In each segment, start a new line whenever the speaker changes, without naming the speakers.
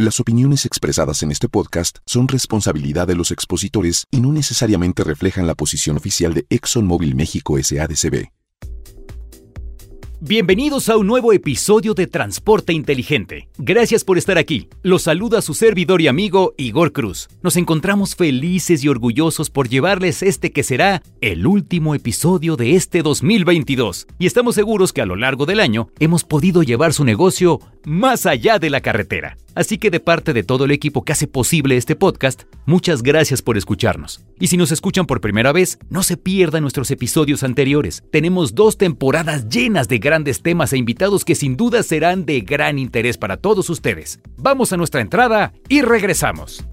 Las opiniones expresadas en este podcast son responsabilidad de los expositores y no necesariamente reflejan la posición oficial de ExxonMobil México SADCB.
Bienvenidos a un nuevo episodio de Transporte Inteligente. Gracias por estar aquí. Los saluda su servidor y amigo Igor Cruz. Nos encontramos felices y orgullosos por llevarles este que será el último episodio de este 2022. Y estamos seguros que a lo largo del año hemos podido llevar su negocio más allá de la carretera. Así que de parte de todo el equipo que hace posible este podcast, muchas gracias por escucharnos. Y si nos escuchan por primera vez, no se pierdan nuestros episodios anteriores. Tenemos dos temporadas llenas de grandes temas e invitados que sin duda serán de gran interés para todos ustedes. Vamos a nuestra entrada y regresamos.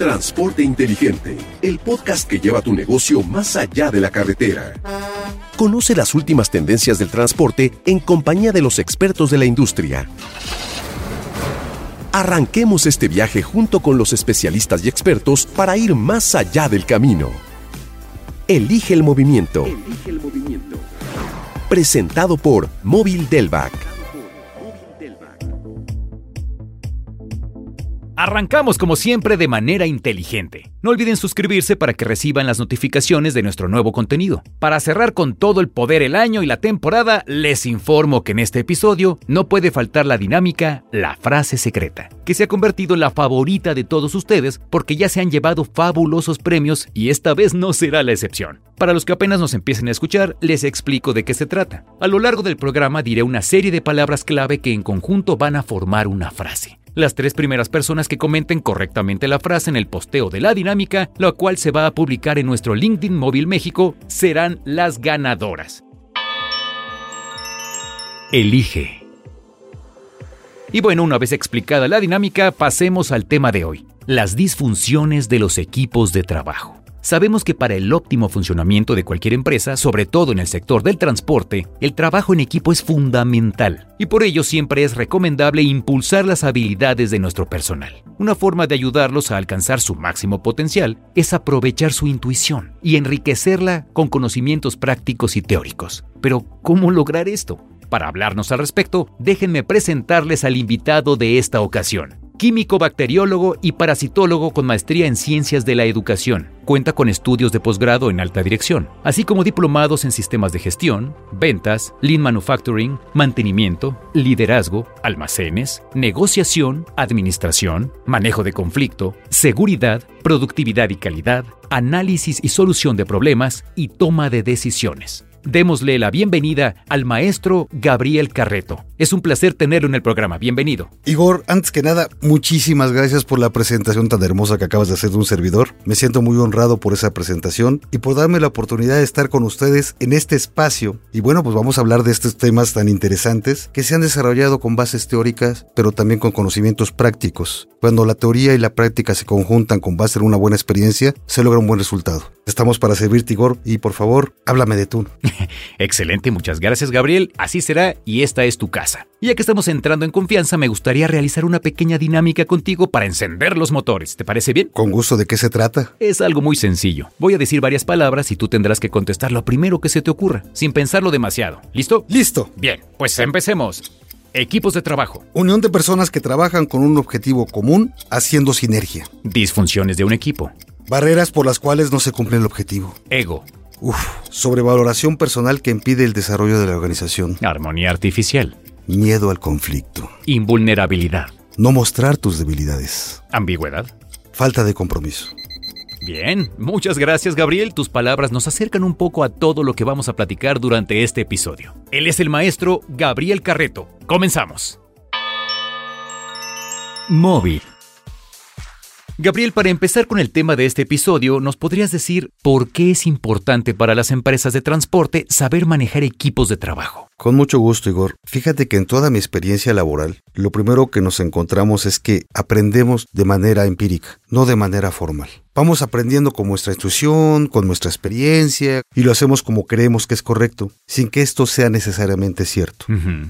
Transporte Inteligente, el podcast que lleva tu negocio más allá de la carretera. Conoce las últimas tendencias del transporte en compañía de los expertos de la industria. Arranquemos este viaje junto con los especialistas y expertos para ir más allá del camino. Elige el movimiento. Presentado por Móvil Delvac.
Arrancamos como siempre de manera inteligente. No olviden suscribirse para que reciban las notificaciones de nuestro nuevo contenido. Para cerrar con todo el poder el año y la temporada, les informo que en este episodio no puede faltar la dinámica La frase secreta, que se ha convertido en la favorita de todos ustedes porque ya se han llevado fabulosos premios y esta vez no será la excepción. Para los que apenas nos empiecen a escuchar, les explico de qué se trata. A lo largo del programa diré una serie de palabras clave que en conjunto van a formar una frase. Las tres primeras personas que comenten correctamente la frase en el posteo de la dinámica, la cual se va a publicar en nuestro LinkedIn Móvil México, serán las ganadoras. Elige. Y bueno, una vez explicada la dinámica, pasemos al tema de hoy, las disfunciones de los equipos de trabajo. Sabemos que para el óptimo funcionamiento de cualquier empresa, sobre todo en el sector del transporte, el trabajo en equipo es fundamental y por ello siempre es recomendable impulsar las habilidades de nuestro personal. Una forma de ayudarlos a alcanzar su máximo potencial es aprovechar su intuición y enriquecerla con conocimientos prácticos y teóricos. Pero, ¿cómo lograr esto? Para hablarnos al respecto, déjenme presentarles al invitado de esta ocasión químico bacteriólogo y parasitólogo con maestría en ciencias de la educación. Cuenta con estudios de posgrado en alta dirección, así como diplomados en sistemas de gestión, ventas, lean manufacturing, mantenimiento, liderazgo, almacenes, negociación, administración, manejo de conflicto, seguridad, productividad y calidad, análisis y solución de problemas y toma de decisiones. Démosle la bienvenida al maestro Gabriel Carreto. Es un placer tenerlo en el programa. Bienvenido.
Igor, antes que nada, muchísimas gracias por la presentación tan hermosa que acabas de hacer de un servidor. Me siento muy honrado por esa presentación y por darme la oportunidad de estar con ustedes en este espacio. Y bueno, pues vamos a hablar de estos temas tan interesantes que se han desarrollado con bases teóricas, pero también con conocimientos prácticos. Cuando la teoría y la práctica se conjuntan con base en una buena experiencia, se logra un buen resultado. Estamos para servirte, Igor, y por favor, háblame de tú.
Excelente, muchas gracias, Gabriel. Así será, y esta es tu casa. Ya que estamos entrando en confianza, me gustaría realizar una pequeña dinámica contigo para encender los motores. ¿Te parece bien?
Con gusto, ¿de qué se trata?
Es algo muy sencillo. Voy a decir varias palabras y tú tendrás que contestar lo primero que se te ocurra, sin pensarlo demasiado. ¿Listo?
Listo.
Bien, pues empecemos. Equipos de trabajo.
Unión de personas que trabajan con un objetivo común, haciendo sinergia.
Disfunciones de un equipo.
Barreras por las cuales no se cumple el objetivo.
Ego.
Uf, sobrevaloración personal que impide el desarrollo de la organización.
Armonía artificial.
Miedo al conflicto.
Invulnerabilidad.
No mostrar tus debilidades.
Ambigüedad.
Falta de compromiso.
Bien, muchas gracias Gabriel. Tus palabras nos acercan un poco a todo lo que vamos a platicar durante este episodio. Él es el maestro Gabriel Carreto. Comenzamos. Móvil. Gabriel, para empezar con el tema de este episodio, ¿nos podrías decir por qué es importante para las empresas de transporte saber manejar equipos de trabajo?
Con mucho gusto, Igor. Fíjate que en toda mi experiencia laboral, lo primero que nos encontramos es que aprendemos de manera empírica, no de manera formal. Vamos aprendiendo con nuestra intuición, con nuestra experiencia, y lo hacemos como creemos que es correcto, sin que esto sea necesariamente cierto.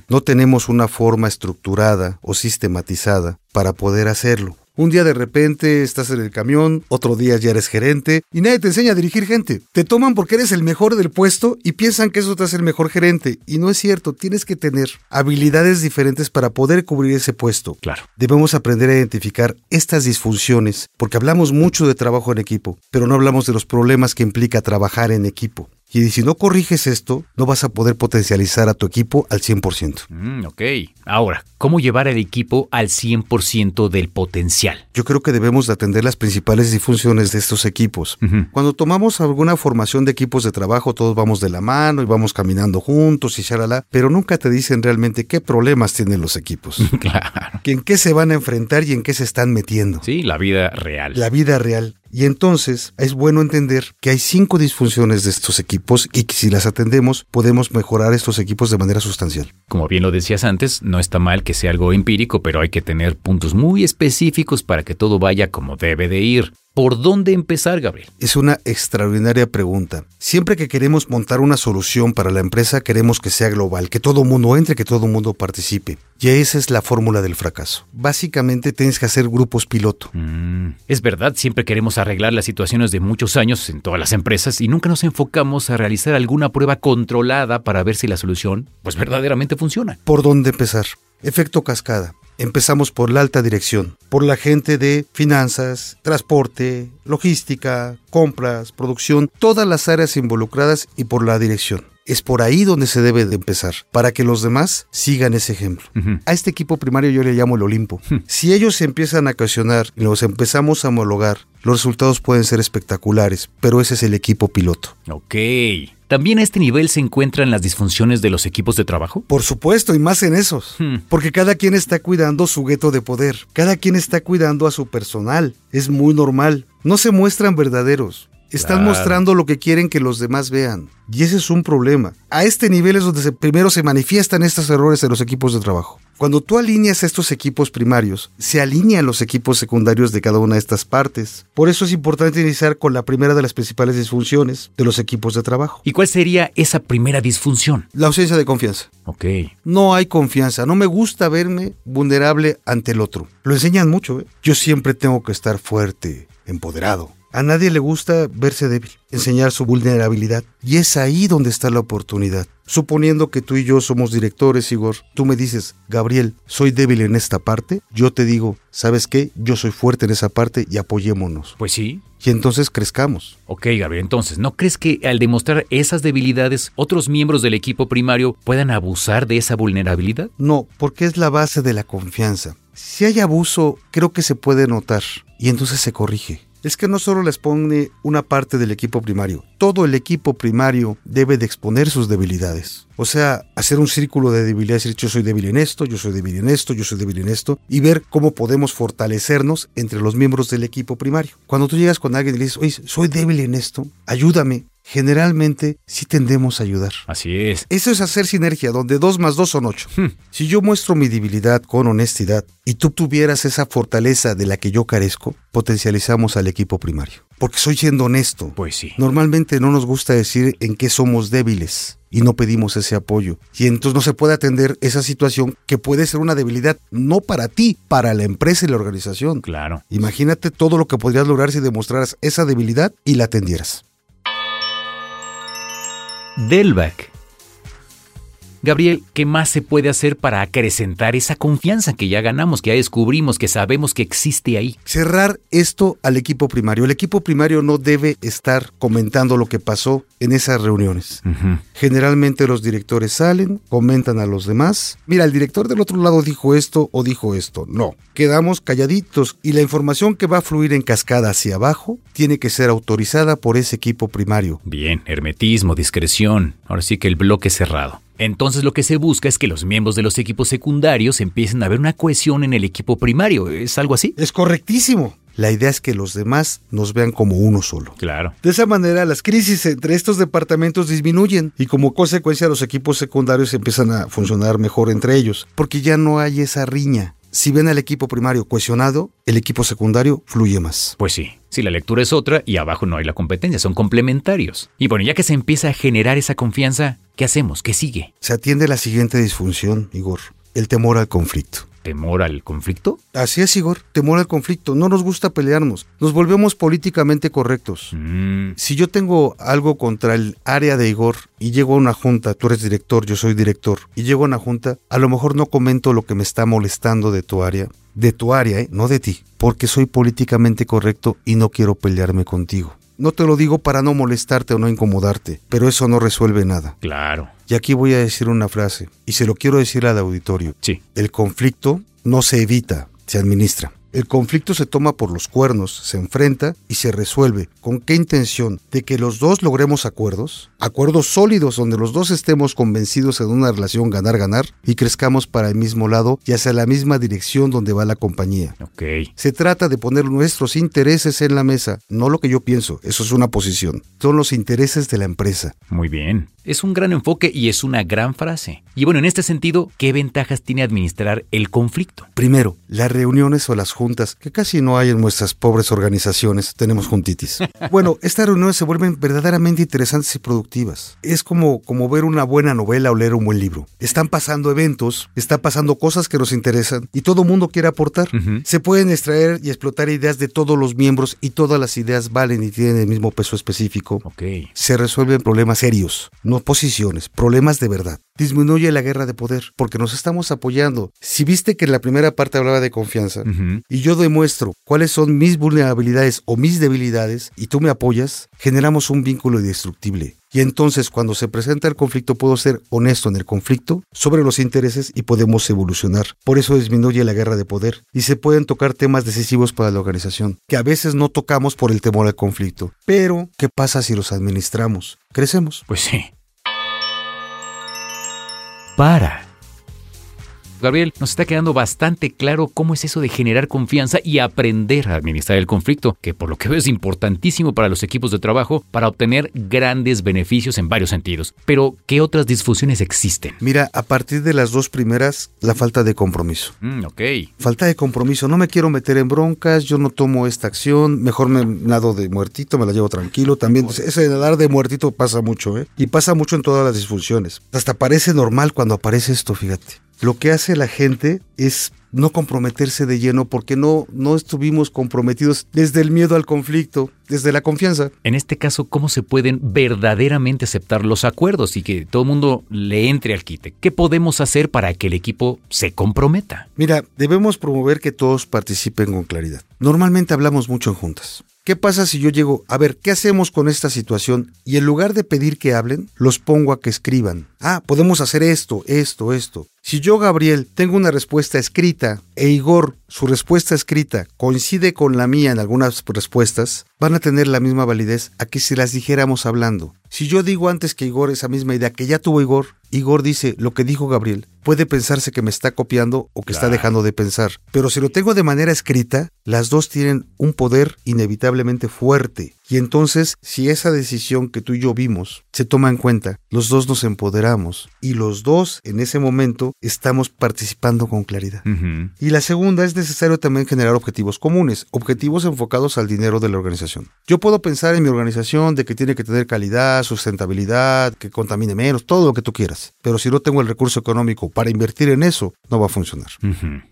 No tenemos una forma estructurada o sistematizada para poder hacerlo. Un día de repente estás en el camión, otro día ya eres gerente y nadie te enseña a dirigir gente. Te toman porque eres el mejor del puesto y piensan que eso te hace el mejor gerente. Y no es cierto, tienes que tener habilidades diferentes para poder cubrir ese puesto.
Claro.
Debemos aprender a identificar estas disfunciones porque hablamos mucho de trabajo en equipo, pero no hablamos de los problemas que implica trabajar en equipo. Y si no corriges esto, no vas a poder potencializar a tu equipo al 100%.
Mm, ok. Ahora, ¿cómo llevar al equipo al 100% del potencial?
Yo creo que debemos de atender las principales disfunciones de estos equipos. Cuando tomamos alguna formación de equipos de trabajo, todos vamos de la mano y vamos caminando juntos y shalala, pero nunca te dicen realmente qué problemas tienen los equipos,
Claro.
que en qué se van a enfrentar y en qué se están metiendo.
Sí, la vida real.
La vida real. Y entonces es bueno entender que hay cinco disfunciones de estos equipos y que si las atendemos podemos mejorar estos equipos de manera sustancial.
Como bien lo decías antes, no está mal que sea algo empírico, pero hay que tener puntos muy específicos para que todo vaya como debe de ir. ¿Por dónde empezar, Gabriel?
Es una extraordinaria pregunta. Siempre que queremos montar una solución para la empresa, queremos que sea global, que todo mundo entre, que todo mundo participe. Y esa es la fórmula del fracaso. Básicamente tienes que hacer grupos piloto.
Mm, es verdad, siempre queremos arreglar las situaciones de muchos años en todas las empresas y nunca nos enfocamos a realizar alguna prueba controlada para ver si la solución pues verdaderamente funciona.
¿Por dónde empezar? Efecto cascada. Empezamos por la alta dirección, por la gente de finanzas, transporte, logística, compras, producción, todas las áreas involucradas y por la dirección. Es por ahí donde se debe de empezar, para que los demás sigan ese ejemplo. A este equipo primario yo le llamo el Olimpo. Si ellos se empiezan a ocasionar y los empezamos a homologar, los resultados pueden ser espectaculares, pero ese es el equipo piloto.
Ok. ¿También a este nivel se encuentran las disfunciones de los equipos de trabajo?
Por supuesto, y más en esos.
Hmm.
Porque cada quien está cuidando su gueto de poder. Cada quien está cuidando a su personal. Es muy normal. No se muestran verdaderos. Están
Claro.
mostrando lo que quieren que los demás vean. Y ese es un problema. A este nivel es donde se- primero se manifiestan estos errores en los equipos de trabajo. Cuando tú alineas estos equipos primarios, se alinean los equipos secundarios de cada una de estas partes. Por eso es importante iniciar con la primera de las principales disfunciones de los equipos de trabajo.
¿Y cuál sería esa primera disfunción?
La ausencia de confianza.
Ok.
No hay confianza, no me gusta verme vulnerable ante el otro. Lo enseñan mucho, ¿eh? Yo siempre tengo que estar fuerte, empoderado. A nadie le gusta verse débil, enseñar su vulnerabilidad. Y es ahí donde está la oportunidad. Suponiendo que tú y yo somos directores, Igor, tú me dices, Gabriel, soy débil en esta parte, yo te digo, ¿sabes qué? Yo soy fuerte en esa parte y apoyémonos.
Pues sí.
Y entonces crezcamos.
Ok, Gabriel, entonces, ¿no crees que al demostrar esas debilidades, otros miembros del equipo primario puedan abusar de esa vulnerabilidad?
No, porque es la base de la confianza. Si hay abuso, creo que se puede notar y entonces se corrige. Es que no solo les pone una parte del equipo primario, todo el equipo primario debe de exponer sus debilidades. O sea, hacer un círculo de debilidades y decir yo soy débil en esto, yo soy débil en esto, yo soy débil en esto, y ver cómo podemos fortalecernos entre los miembros del equipo primario. Cuando tú llegas con alguien y le dices, oye, soy débil en esto, ayúdame, generalmente sí tendemos a ayudar.
Así es.
Eso es hacer sinergia, donde dos más dos son ocho.
Hmm.
Si yo muestro mi debilidad con honestidad y tú tuvieras esa fortaleza de la que yo carezco, potencializamos al equipo primario. Porque soy siendo honesto.
Pues sí.
Normalmente no nos gusta decir en qué somos débiles y no pedimos ese apoyo. Y entonces no se puede atender esa situación que puede ser una debilidad no para ti, para la empresa y la organización.
Claro.
Imagínate todo lo que podrías lograr si demostraras esa debilidad y la atendieras.
Delvac. Gabriel, ¿qué más se puede hacer para acrecentar esa confianza que ya ganamos, que ya descubrimos, que sabemos que existe ahí?
cerrar esto al equipo primario. El equipo primario no debe estar comentando lo que pasó en esas reuniones. Generalmente los directores salen, comentan a los demás. Mira, el director del otro lado dijo esto o dijo esto. No, quedamos calladitos y la información que va a fluir en cascada hacia abajo tiene que ser autorizada por ese equipo primario.
Bien, hermetismo, discreción. Ahora sí que el bloque cerrado. Entonces lo que se busca es que los miembros de los equipos secundarios empiecen a ver una cohesión en el equipo primario. ¿Es algo así?
Es correctísimo. La idea es que los demás nos vean como uno solo.
Claro.
De esa manera, las crisis entre estos departamentos disminuyen y como consecuencia los equipos secundarios empiezan a funcionar mejor entre ellos, porque ya no hay esa riña. Si ven al equipo primario cohesionado, el equipo secundario fluye más.
Pues sí, si la lectura es otra y abajo no hay la competencia, son complementarios. Y bueno, ya que se empieza a generar esa confianza, ¿qué hacemos? ¿Qué sigue?
Se atiende la siguiente disfunción, Igor, el temor al conflicto.
Temor al conflicto?
Así es, Igor, temor al conflicto. No nos gusta pelearnos. Nos volvemos políticamente correctos.
Mm,
Si yo tengo algo contra el área de Igor y llego a una junta, tú eres director, yo soy director, y llego a una junta, a lo mejor no comento lo que me está molestando de tu área, de tu área, ¿eh? no de ti, porque soy políticamente correcto y no quiero pelearme contigo. No te lo digo para no molestarte o no incomodarte, pero eso no resuelve nada.
claro.
Y aquí voy a decir una frase, y se lo quiero decir al auditorio.
Sí.
El conflicto no se evita, se administra. El conflicto se toma por los cuernos, se enfrenta y se resuelve. ¿Con qué intención? De que los dos logremos acuerdos, acuerdos sólidos donde los dos estemos convencidos en una relación ganar-ganar y crezcamos para el mismo lado y hacia la misma dirección donde va la compañía.
Ok.
Se trata de poner nuestros intereses en la mesa, no lo que yo pienso, eso es una posición. Son los intereses de la empresa.
Muy bien. Es un gran enfoque y es una gran frase. Y bueno, en este sentido, ¿qué ventajas tiene administrar el conflicto?
Primero, las reuniones o las juntas, que casi no hay en nuestras pobres organizaciones, tenemos juntitis. Bueno, estas reuniones se vuelven verdaderamente interesantes y productivas. Es como, como ver una buena novela o leer un buen libro. Están pasando eventos, están pasando cosas que nos interesan y todo mundo quiere aportar. Se pueden extraer y explotar ideas de todos los miembros y todas las ideas valen y tienen el mismo peso específico. Se resuelven problemas serios, no posiciones, problemas de verdad. Disminuye la guerra de poder porque nos estamos apoyando. Si viste que en la primera parte hablaba de confianza y yo demuestro cuáles son mis vulnerabilidades o mis debilidades y tú me apoyas, generamos un vínculo indestructible. Y entonces cuando se presenta el conflicto puedo ser honesto en el conflicto sobre los intereses y podemos evolucionar. Por eso disminuye la guerra de poder y se pueden tocar temas decisivos para la organización, que a veces no tocamos por el temor al conflicto. Pero, ¿qué pasa si los administramos? Crecemos.
Pues sí. Para. Gabriel, nos está quedando bastante claro cómo es eso de generar confianza y aprender a administrar el conflicto, que por lo que veo es importantísimo para los equipos de trabajo para obtener grandes beneficios en varios sentidos. Pero, ¿qué otras disfunciones existen?
Mira, a partir de las dos primeras, la falta de compromiso.
Mm, ok.
Falta de compromiso, no me quiero meter en broncas, yo no tomo esta acción, mejor me nado de muertito, me la llevo tranquilo. También ese de nadar de muertito pasa mucho, ¿eh? Y pasa mucho en todas las disfunciones. Hasta parece normal cuando aparece esto, fíjate. Lo que hace la gente es no comprometerse de lleno porque no, no estuvimos comprometidos desde el miedo al conflicto, desde la confianza.
En este caso, ¿cómo se pueden verdaderamente aceptar los acuerdos y que todo el mundo le entre al quite? ¿Qué podemos hacer para que el equipo se comprometa?
Mira, debemos promover que todos participen con claridad. Normalmente hablamos mucho en juntas. ¿Qué pasa si yo llego, a ver, ¿qué hacemos con esta situación? Y en lugar de pedir que hablen, los pongo a que escriban. Ah, podemos hacer esto, esto, esto. Si yo, Gabriel, tengo una respuesta escrita e Igor, su respuesta escrita, coincide con la mía en algunas respuestas, van a tener la misma validez a que si las dijéramos hablando. Si yo digo antes que Igor esa misma idea que ya tuvo Igor, Igor dice lo que dijo Gabriel, puede pensarse que me está copiando o que está dejando de pensar. Pero si lo tengo de manera escrita, las dos tienen un poder inevitablemente fuerte. Y entonces, si esa decisión que tú y yo vimos se toma en cuenta, los dos nos empoderamos y los dos en ese momento estamos participando con claridad. Y la segunda es necesario también generar objetivos comunes, objetivos enfocados al dinero de la organización. Yo puedo pensar en mi organización de que tiene que tener calidad, sustentabilidad, que contamine menos, todo lo que tú quieras. Pero si no tengo el recurso económico para invertir en eso, no va a funcionar.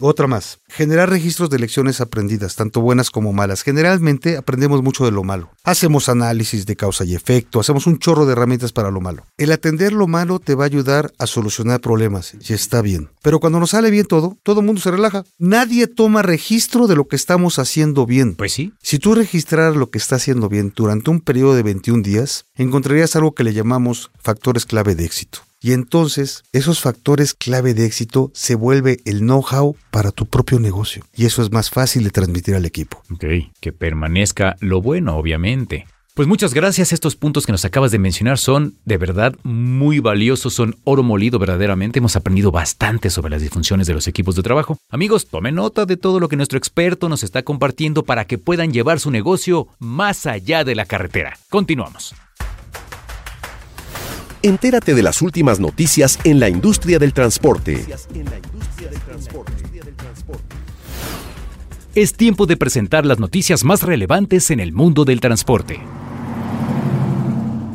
Otra más, generar registros de lecciones aprendidas, tanto buenas como malas. Generalmente aprendemos mucho de lo malo. Hacemos análisis de causa y efecto, hacemos un chorro de herramientas para lo malo. El atender lo malo te va a ayudar a solucionar problemas y está bien. Pero cuando nos sale bien todo, todo el mundo se relaja. Nadie toma registro de lo que estamos haciendo bien.
Pues sí.
Si tú registraras lo que está haciendo bien durante un periodo de 21 días, encontrarías algo que le llamamos factores clave de éxito. Y entonces esos factores clave de éxito se vuelve el know-how para tu propio negocio. Y eso es más fácil de transmitir al equipo.
Ok. Que permanezca lo bueno, obviamente. Pues muchas gracias. Estos puntos que nos acabas de mencionar son de verdad muy valiosos, son oro molido verdaderamente. Hemos aprendido bastante sobre las disfunciones de los equipos de trabajo. Amigos, tomen nota de todo lo que nuestro experto nos está compartiendo para que puedan llevar su negocio más allá de la carretera. Continuamos.
Entérate de las últimas noticias en la industria del transporte.
Es tiempo de presentar las noticias más relevantes en el mundo del transporte.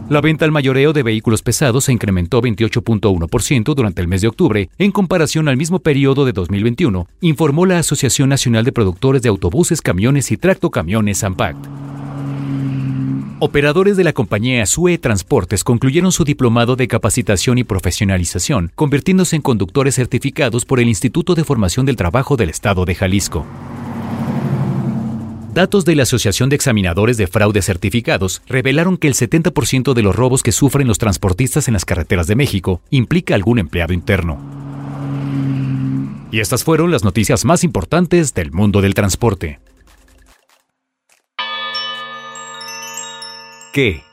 La venta al mayoreo de vehículos pesados se incrementó 28.1% durante el mes de octubre en comparación al mismo periodo de 2021, informó la Asociación Nacional de Productores de Autobuses, Camiones y Tractocamiones AMPACT. Operadores de la compañía SUE Transportes concluyeron su diplomado de capacitación y profesionalización, convirtiéndose en conductores certificados por el Instituto de Formación del Trabajo del Estado de Jalisco. Datos de la Asociación de Examinadores de Fraude Certificados revelaron que el 70% de los robos que sufren los transportistas en las carreteras de México implica algún empleado interno. Y estas fueron las noticias más importantes del mundo del transporte. ¿Qué?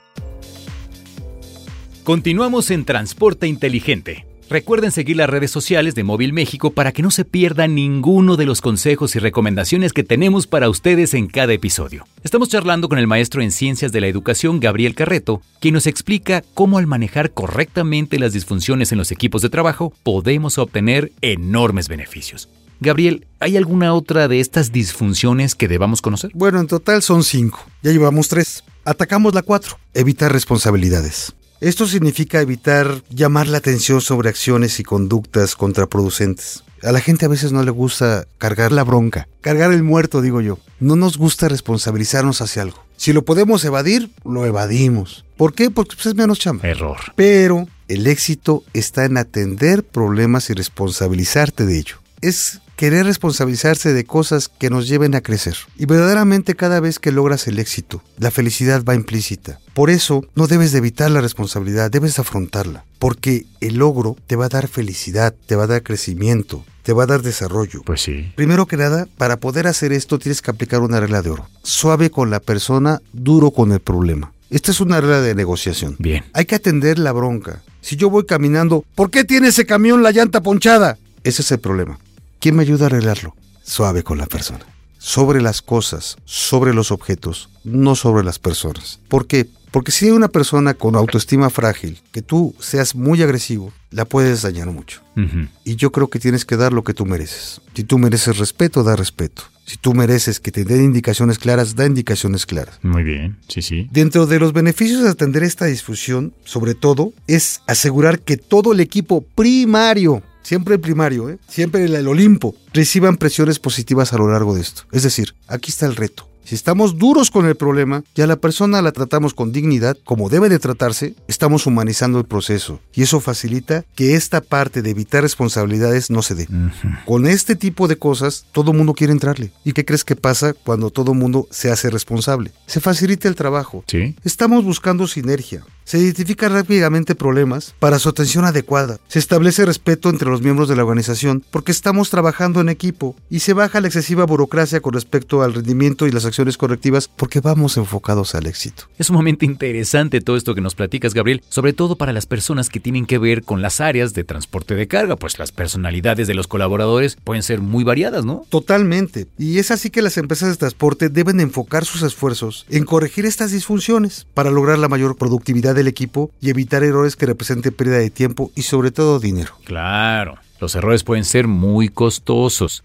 Continuamos en Transporte Inteligente. Recuerden seguir las redes sociales de Móvil México para que no se pierdan ninguno de los consejos y recomendaciones que tenemos para ustedes en cada episodio. Estamos charlando con el maestro en Ciencias de la Educación, Gabriel Carreto, quien nos explica cómo al manejar correctamente las disfunciones en los equipos de trabajo podemos obtener enormes beneficios. Gabriel, ¿hay alguna otra de estas disfunciones que debamos conocer?
Bueno, en total son cinco. Ya llevamos tres. Atacamos la cuatro. Evitar responsabilidades. Esto significa evitar llamar la atención sobre acciones y conductas contraproducentes. A la gente a veces no le gusta cargar la bronca, cargar el muerto, digo yo. No nos gusta responsabilizarnos hacia algo. Si lo podemos evadir, lo evadimos. ¿Por qué? Porque pues, es menos chamba.
Error.
Pero el éxito está en atender problemas y responsabilizarte de ello. Es querer responsabilizarse de cosas que nos lleven a crecer. Y verdaderamente cada vez que logras el éxito, la felicidad va implícita. Por eso no debes de evitar la responsabilidad, debes afrontarla. Porque el logro te va a dar felicidad, te va a dar crecimiento, te va a dar desarrollo.
Pues sí.
Primero que nada, para poder hacer esto tienes que aplicar una regla de oro. Suave con la persona, duro con el problema. Esta es una regla de negociación.
Bien.
Hay que atender la bronca. Si yo voy caminando, ¿por qué tiene ese camión la llanta ponchada? Ese es el problema. ¿Quién me ayuda a arreglarlo? Suave con la persona. Sobre las cosas, sobre los objetos, no sobre las personas. ¿Por qué? Porque si hay una persona con autoestima frágil, que tú seas muy agresivo, la puedes dañar mucho. Y yo creo que tienes que dar lo que tú mereces. Si tú mereces respeto, da respeto. Si tú mereces que te den indicaciones claras, da indicaciones claras.
Muy bien, sí, sí.
Dentro de los beneficios de atender esta disfusión, sobre todo, es asegurar que todo el equipo primario, siempre el primario, ¿eh? siempre el, el Olimpo, reciban presiones positivas a lo largo de esto. Es decir, aquí está el reto. Si estamos duros con el problema y a la persona la tratamos con dignidad, como debe de tratarse, estamos humanizando el proceso. Y eso facilita que esta parte de evitar responsabilidades no se dé. Con este tipo de cosas, todo mundo quiere entrarle. ¿Y qué crees que pasa cuando todo mundo se hace responsable? Se facilita el trabajo.
Sí.
Estamos buscando sinergia. Se identifican rápidamente problemas para su atención adecuada. Se establece respeto entre los miembros de la organización porque estamos trabajando en equipo y se baja la excesiva burocracia con respecto al rendimiento y las acciones correctivas porque vamos enfocados al éxito.
Es sumamente interesante todo esto que nos platicas, Gabriel, sobre todo para las personas que tienen que ver con las áreas de transporte de carga, pues las personalidades de los colaboradores pueden ser muy variadas, ¿no?
Totalmente. Y es así que las empresas de transporte deben enfocar sus esfuerzos en corregir estas disfunciones para lograr la mayor productividad del equipo y evitar errores que representen pérdida de tiempo y sobre todo dinero.
Claro, los errores pueden ser muy costosos.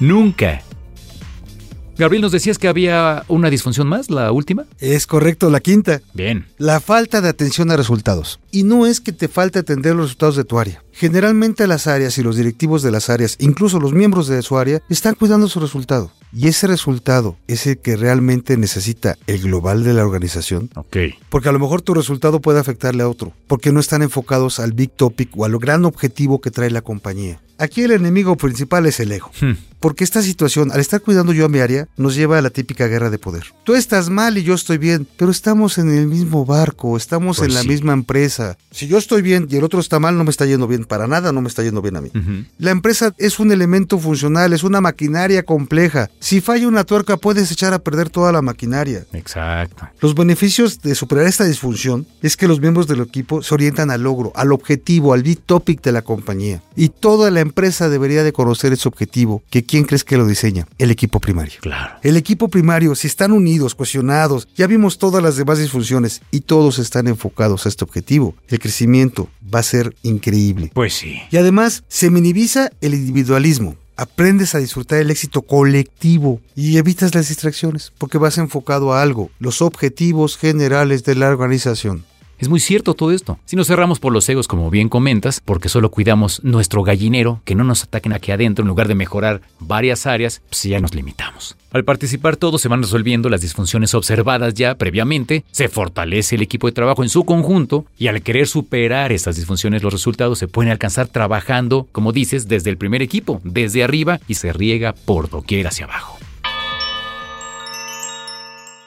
Nunca. Gabriel, nos decías que había una disfunción más, la última.
Es correcto, la quinta.
Bien.
La falta de atención a resultados. Y no es que te falte atender los resultados de tu área. Generalmente las áreas y los directivos de las áreas, incluso los miembros de su área, están cuidando su resultado. Y ese resultado es el que realmente necesita el global de la organización.
Ok.
Porque a lo mejor tu resultado puede afectarle a otro, porque no están enfocados al big topic o al gran objetivo que trae la compañía. Aquí el enemigo principal es el ego.
Hmm.
Porque esta situación, al estar cuidando yo a mi área, nos lleva a la típica guerra de poder. Tú estás mal y yo estoy bien, pero estamos en el mismo barco, estamos
Pues
en la
sí.
misma empresa. Si yo estoy bien y el otro está mal, no me está yendo bien, para nada no me está yendo bien a mí. La empresa es un elemento funcional, es una maquinaria compleja. Si falla una tuerca, puedes echar a perder toda la maquinaria.
Exacto.
Los beneficios de superar esta disfunción es que los miembros del equipo se orientan al logro, al objetivo, al big topic de la compañía. Y toda la empresa debería de conocer ese objetivo, que quién crees que lo diseña? El equipo primario.
Claro.
El equipo primario, si están unidos, cohesionados, ya vimos todas las demás disfunciones y todos están enfocados a este objetivo. El crecimiento va a ser increíble.
Pues sí.
Y además se minimiza el individualismo. Aprendes a disfrutar el éxito colectivo y evitas las distracciones porque vas enfocado a algo, los objetivos generales de la organización.
Es muy cierto todo esto. Si nos cerramos por los egos, como bien comentas, porque solo cuidamos nuestro gallinero, que no nos ataquen aquí adentro en lugar de mejorar varias áreas, pues ya nos limitamos. Al participar todos se van resolviendo las disfunciones observadas ya previamente, se fortalece el equipo de trabajo en su conjunto y al querer superar estas disfunciones los resultados se pueden alcanzar trabajando, como dices, desde el primer equipo, desde arriba y se riega por doquier hacia abajo.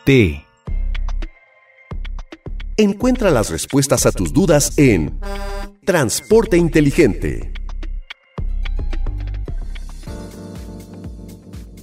T Encuentra las respuestas a tus dudas en Transporte Inteligente.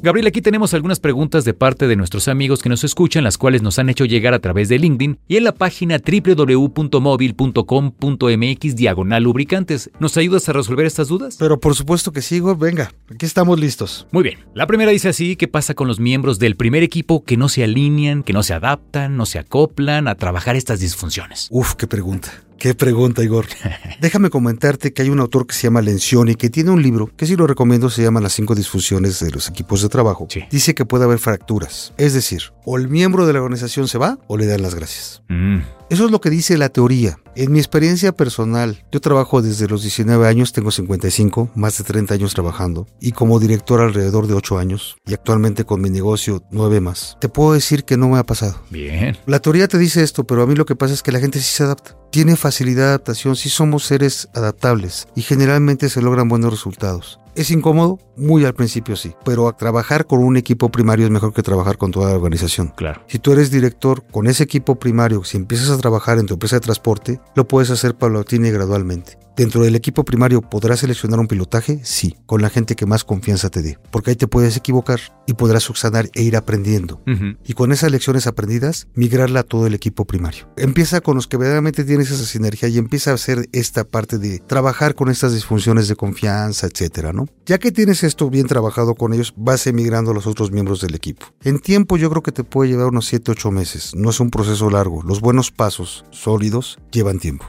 Gabriel, aquí tenemos algunas preguntas de parte de nuestros amigos que nos escuchan, las cuales nos han hecho llegar a través de LinkedIn y en la página www.móvil.com.mx diagonal lubricantes. ¿Nos ayudas a resolver estas dudas?
Pero por supuesto que sigo, venga, aquí estamos listos.
Muy bien, la primera dice así, ¿qué pasa con los miembros del primer equipo que no se alinean, que no se adaptan, no se acoplan a trabajar estas disfunciones?
Uf, qué pregunta. Qué pregunta, Igor. Déjame comentarte que hay un autor que se llama Lencioni que tiene un libro que sí lo recomiendo, se llama Las cinco disfunciones de los equipos de trabajo.
Sí.
Dice que puede haber fracturas. Es decir, o el miembro de la organización se va o le dan las gracias.
Mm,
Eso es lo que dice la teoría. En mi experiencia personal, yo trabajo desde los 19 años, tengo 55, más de 30 años trabajando, y como director alrededor de 8 años, y actualmente con mi negocio 9 más. Te puedo decir que no me ha pasado.
bien.
La teoría te dice esto, pero a mí lo que pasa es que la gente sí se adapta. Tiene facilidad de adaptación, sí somos seres adaptables y generalmente se logran buenos resultados. ¿Es incómodo? Muy al principio sí, pero a trabajar con un equipo primario es mejor que trabajar con toda la organización.
Claro.
Si tú eres director con ese equipo primario, si empiezas a trabajar en tu empresa de transporte, lo puedes hacer paulatina y gradualmente. Dentro del equipo primario podrás seleccionar un pilotaje, sí, con la gente que más confianza te dé, porque ahí te puedes equivocar y podrás subsanar e ir aprendiendo. Y con esas lecciones aprendidas, migrarla a todo el equipo primario. Empieza con los que verdaderamente tienes esa sinergia y empieza a hacer esta parte de trabajar con estas disfunciones de confianza, etcétera, ¿no? Ya que tienes esto bien trabajado con ellos, vas emigrando a los otros miembros del equipo. En tiempo yo creo que te puede llevar unos 7, 8 meses. No es un proceso largo. Los buenos pasos sólidos llevan tiempo.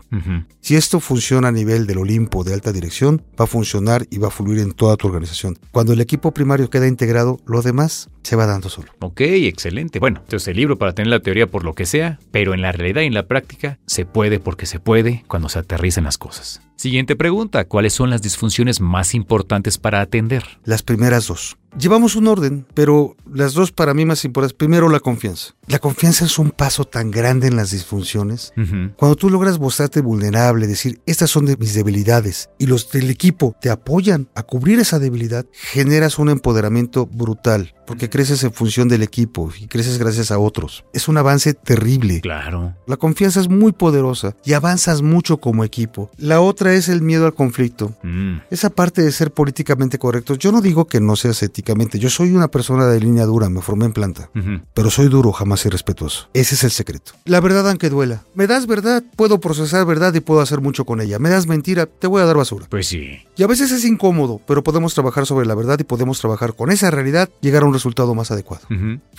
Si esto funciona a nivel del Olimpo de alta dirección, va a funcionar y va a fluir en toda tu organización. Cuando el equipo primario queda integrado, lo demás se va dando solo.
Ok, excelente. Bueno, entonces el libro para tener la teoría por lo que sea, pero en la realidad y en la práctica se puede porque se puede cuando se aterrizan las cosas. Siguiente pregunta, ¿cuáles son las disfunciones más importantes para atender?
Las primeras dos. Llevamos un orden, pero las dos para mí más importantes. Primero, la confianza. La confianza es un paso tan grande en las disfunciones. Cuando tú logras mostrarte vulnerable, decir, estas son de mis debilidades, y los del equipo te apoyan a cubrir esa debilidad, generas un empoderamiento brutal, porque creces en función del equipo y creces gracias a otros. Es un avance terrible.
Claro.
La confianza es muy poderosa y avanzas mucho como equipo. La otra es el miedo al conflicto.
Mm,
Esa parte de ser políticamente correctos, yo no digo que no seas yo soy una persona de línea dura, me formé en planta, pero soy duro, jamás irrespetuoso. Ese es el secreto. La verdad aunque duela. Me das verdad, puedo procesar verdad y puedo hacer mucho con ella. Me das mentira, te voy a dar basura.
Pues sí.
Y a veces es incómodo, pero podemos trabajar sobre la verdad y podemos trabajar con esa realidad, llegar a un resultado más adecuado.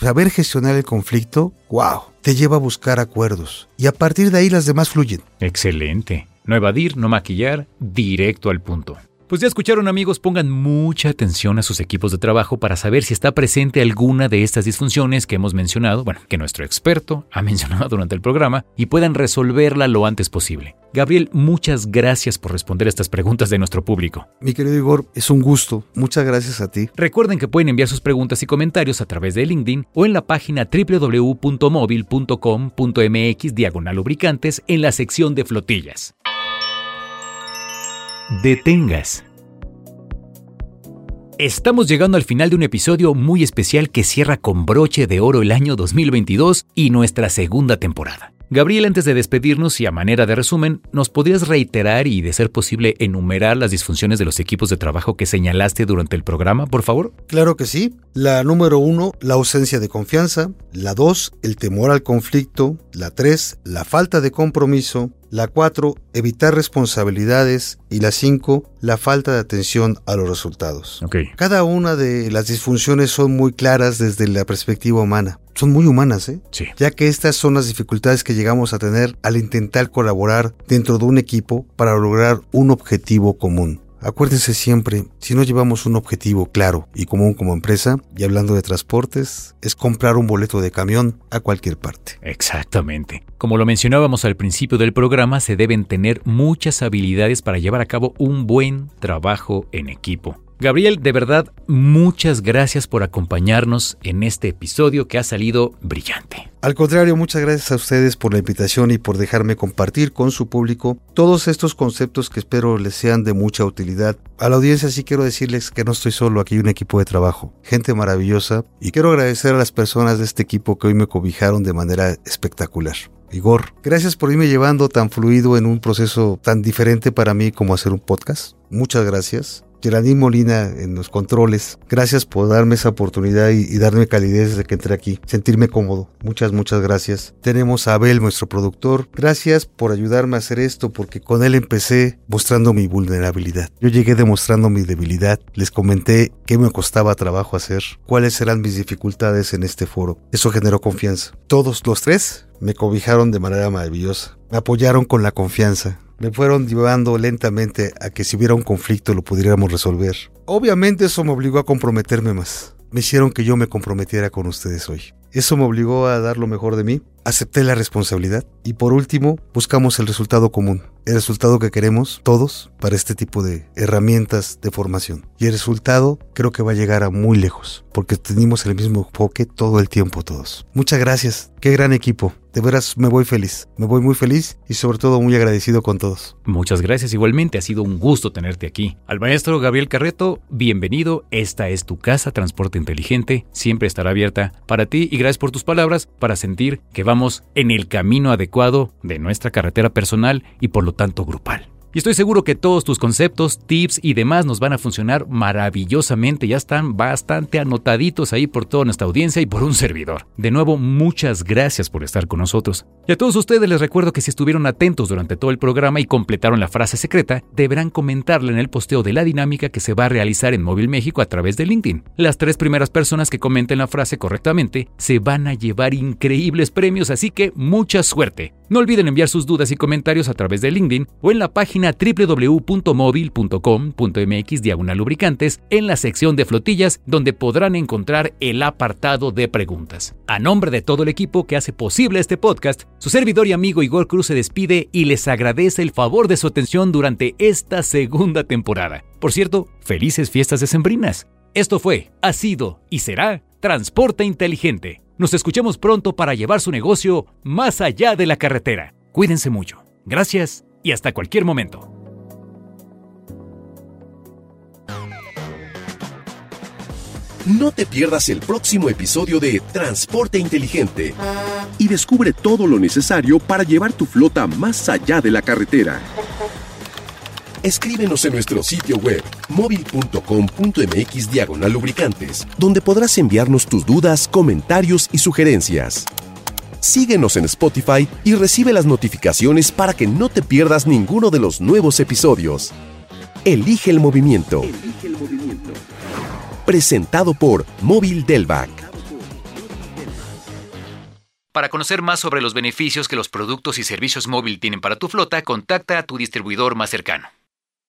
Saber gestionar el conflicto, wow, te lleva a buscar acuerdos. Y a partir de ahí las demás fluyen.
Excelente. No evadir, no maquillar, directo al punto. Pues ya escucharon amigos, pongan mucha atención a sus equipos de trabajo para saber si está presente alguna de estas disfunciones que hemos mencionado, bueno, que nuestro experto ha mencionado durante el programa, y puedan resolverla lo antes posible. Gabriel, muchas gracias por responder estas preguntas de nuestro público.
Mi querido Igor, es un gusto. Muchas gracias a ti.
Recuerden que pueden enviar sus preguntas y comentarios a través de LinkedIn o en la página www.móvil.com.mx diagonal lubricantes en la sección de flotillas. Detengas. Estamos llegando al final de un episodio muy especial que cierra con broche de oro el año 2022 y nuestra segunda temporada. Gabriel, antes de despedirnos y a manera de resumen, ¿nos podrías reiterar y, de ser posible, enumerar las disfunciones de los equipos de trabajo que señalaste durante el programa, por favor?
Claro que sí. La número uno, la ausencia de confianza. La dos, el temor al conflicto. La tres, la falta de compromiso. La cuatro, evitar responsabilidades. Y la cinco, la falta de atención a los resultados. Cada una de las disfunciones son muy claras desde la perspectiva humana. Son muy humanas, ¿eh?
Sí.
ya que estas son las dificultades que llegamos a tener al intentar colaborar dentro de un equipo para lograr un objetivo común. Acuérdense siempre, si no llevamos un objetivo claro y común como empresa, y hablando de transportes, es comprar un boleto de camión a cualquier parte.
Exactamente. Como lo mencionábamos al principio del programa, se deben tener muchas habilidades para llevar a cabo un buen trabajo en equipo. Gabriel, de verdad, muchas gracias por acompañarnos en este episodio que ha salido brillante.
Al contrario, muchas gracias a ustedes por la invitación y por dejarme compartir con su público todos estos conceptos que espero les sean de mucha utilidad. A la audiencia sí quiero decirles que no estoy solo, aquí hay un equipo de trabajo, gente maravillosa, y quiero agradecer a las personas de este equipo que hoy me cobijaron de manera espectacular. Igor, gracias por irme llevando tan fluido en un proceso tan diferente para mí como hacer un podcast. Muchas gracias. Geraldine Molina en los controles. Gracias por darme esa oportunidad y, darme calidez desde que entré aquí. Sentirme cómodo. Muchas, muchas gracias. Tenemos a Abel, nuestro productor. Gracias por ayudarme a hacer esto porque con él empecé mostrando mi vulnerabilidad. Yo llegué demostrando mi debilidad. Les comenté qué me costaba trabajo hacer, cuáles eran mis dificultades en este foro. Eso generó confianza. Todos los tres me cobijaron de manera maravillosa. Apoyaron con la confianza me fueron llevando lentamente a que si hubiera un conflicto lo pudiéramos resolver. Obviamente eso me obligó a comprometerme más. Me hicieron que yo me comprometiera con ustedes hoy. Eso me obligó a dar lo mejor de mí, acepté la responsabilidad y por último buscamos el resultado común, el resultado que queremos todos para este tipo de herramientas de formación. Y el resultado creo que va a llegar a muy lejos, porque tenemos el mismo enfoque todo el tiempo todos. Muchas gracias, qué gran equipo. De veras me voy feliz, me voy muy feliz y sobre todo muy agradecido con todos.
Muchas gracias igualmente, ha sido un gusto tenerte aquí. Al maestro Gabriel Carreto, bienvenido, esta es tu casa, Transporte Inteligente, siempre estará abierta para ti y gracias por tus palabras para sentir que vamos en el camino adecuado de nuestra carretera personal y por lo tanto grupal. Y estoy seguro que todos tus conceptos, tips y demás nos van a funcionar maravillosamente. Ya están bastante anotaditos ahí por toda nuestra audiencia y por un servidor. De nuevo, muchas gracias por estar con nosotros. Y a todos ustedes les recuerdo que si estuvieron atentos durante todo el programa y completaron la frase secreta, deberán comentarla en el posteo de la dinámica que se va a realizar en Móvil México a través de LinkedIn. Las tres primeras personas que comenten la frase correctamente se van a llevar increíbles premios, así que mucha suerte. No olviden enviar sus dudas y comentarios a través de LinkedIn o en la página diagonal lubricantes en la sección de flotillas donde podrán encontrar el apartado de preguntas. A nombre de todo el equipo que hace posible este podcast, su servidor y amigo Igor Cruz se despide y les agradece el favor de su atención durante esta segunda temporada. Por cierto, felices fiestas decembrinas. Esto fue, ha sido y será Transporte Inteligente. Nos escuchemos pronto para llevar su negocio más allá de la carretera. Cuídense mucho. Gracias y hasta cualquier momento.
No te pierdas el próximo episodio de Transporte Inteligente y descubre todo lo necesario para llevar tu flota más allá de la carretera. Escríbenos en nuestro sitio web móvil.com.mx diagonal lubricantes, donde podrás enviarnos tus dudas, comentarios y sugerencias. Síguenos en Spotify y recibe las notificaciones para que no te pierdas ninguno de los nuevos episodios. Elige el movimiento. Presentado por Móvil Delvac.
Para conocer más sobre los beneficios que los productos y servicios móvil tienen para tu flota, contacta a tu distribuidor más cercano.